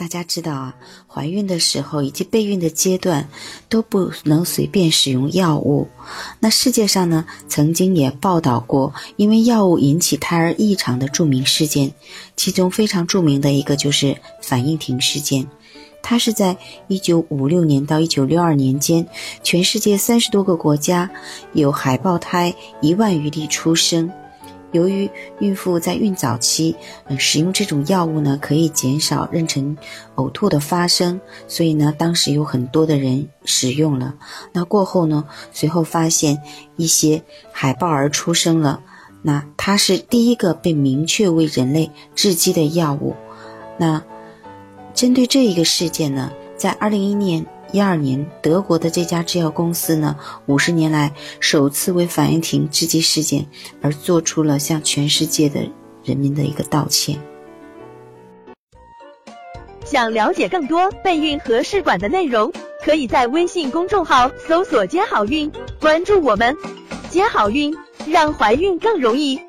大家知道啊，怀孕的时候以及备孕的阶段都不能随便使用药物。那世界上呢，曾经也报道过因为药物引起胎儿异常的著名事件，其中非常著名的一个就是反应停事件。它是在一九五六年到一九六二年间，全世界三十多个国家有海豹胎一万余例出生。由于孕妇在孕早期，嗯，使用这种药物呢，可以减少妊娠呕吐的发生，所以呢，当时有很多的人使用了。那过后呢，随后发现一些海豹儿出生了，那它是第一个被明确为人类致畸的药物。那针对这一个事件呢，在二零一年。一二年，德国的这家制药公司呢，五十年来首次为反应停制剂事件而做出了向全世界的人民的一个道歉。想了解更多备孕和试管的内容，可以在微信公众号搜索“接好运”，关注我们，接好运，让怀孕更容易。